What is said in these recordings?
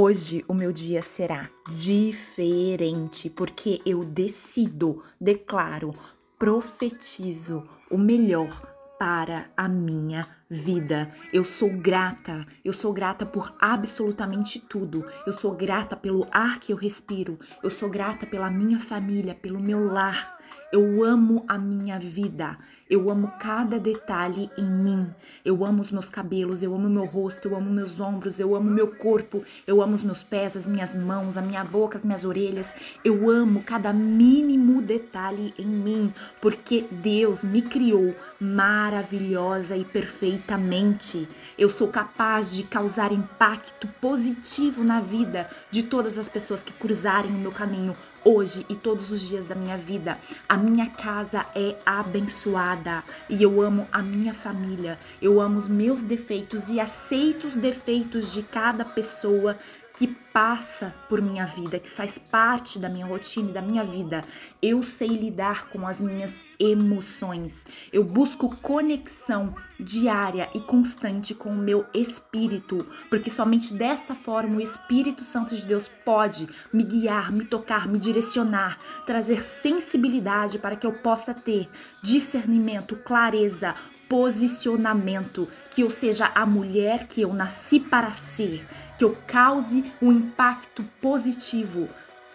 Hoje o meu dia será diferente porque eu decido, declaro, profetizo o melhor para a minha vida. Eu sou grata, eu sou grata por absolutamente tudo. Eu sou grata pelo ar que eu respiro, eu sou grata pela minha família, pelo meu lar. Eu amo a minha vida. Eu amo cada detalhe em mim. Eu amo os meus cabelos, eu amo meu rosto, eu amo meus ombros, eu amo meu corpo, eu amo os meus pés, as minhas mãos, a minha boca, as minhas orelhas. Eu amo cada mínimo detalhe em mim, porque Deus me criou maravilhosa e perfeitamente. Eu sou capaz de causar impacto positivo na vida de todas as pessoas que cruzarem o meu caminho hoje e todos os dias da minha vida. A minha casa é abençoada e eu amo a minha família. Eu amo os meus defeitos e aceito os defeitos de cada pessoa que passa por minha vida, que faz parte da minha rotina e da minha vida. Eu sei lidar com as minhas emoções. Eu busco conexão diária e constante com o meu espírito, porque somente dessa forma o Espírito Santo de Deus pode me guiar, me tocar, me direcionar, trazer sensibilidade para que eu possa ter discernimento, clareza, posicionamento, que eu seja a mulher que eu nasci para ser que eu cause um impacto positivo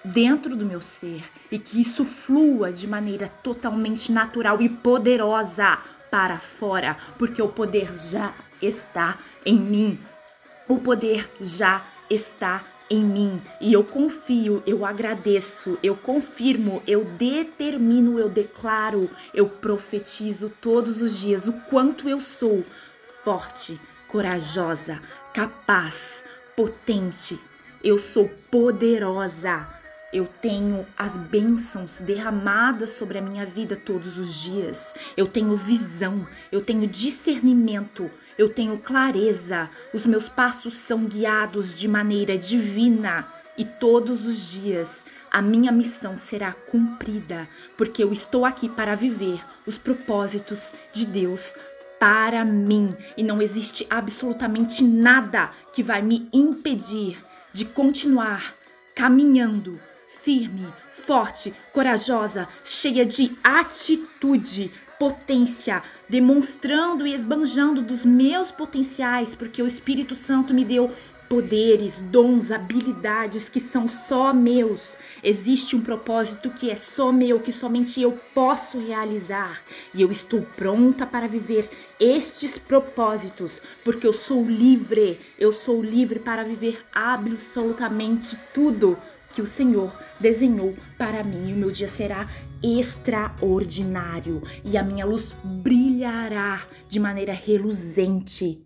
dentro do meu ser e que isso flua de maneira totalmente natural e poderosa para fora, porque o poder já está em mim. O poder já está em mim e eu confio, eu agradeço, eu confirmo, eu determino, eu declaro, eu profetizo todos os dias o quanto eu sou forte, corajosa, capaz, potente, eu sou poderosa. Eu tenho as bênçãos derramadas sobre a minha vida todos os dias. Eu tenho visão, eu tenho discernimento, eu tenho clareza. Os meus passos são guiados de maneira divina e todos os dias a minha missão será cumprida, porque eu estou aqui para viver os propósitos de Deus para mim e não existe absolutamente nada que vai me impedir de continuar caminhando firme, forte, corajosa, cheia de atitude, potência, demonstrando e esbanjando dos meus potenciais, porque o Espírito Santo me deu poderes, dons, habilidades que são só meus. Existe um propósito que é só meu, que somente eu posso realizar. E eu estou pronta para viver estes propósitos, porque eu sou livre. Eu sou livre para viver absolutamente tudo que o Senhor desenhou para mim. E o meu dia será extraordinário e a minha luz brilhará de maneira reluzente